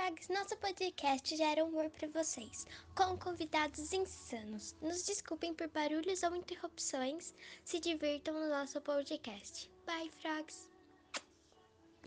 Frogs, nosso podcast gera humor para vocês, com convidados insanos. Nos desculpem por barulhos ou interrupções, se divirtam no nosso podcast. Bye, Frogs!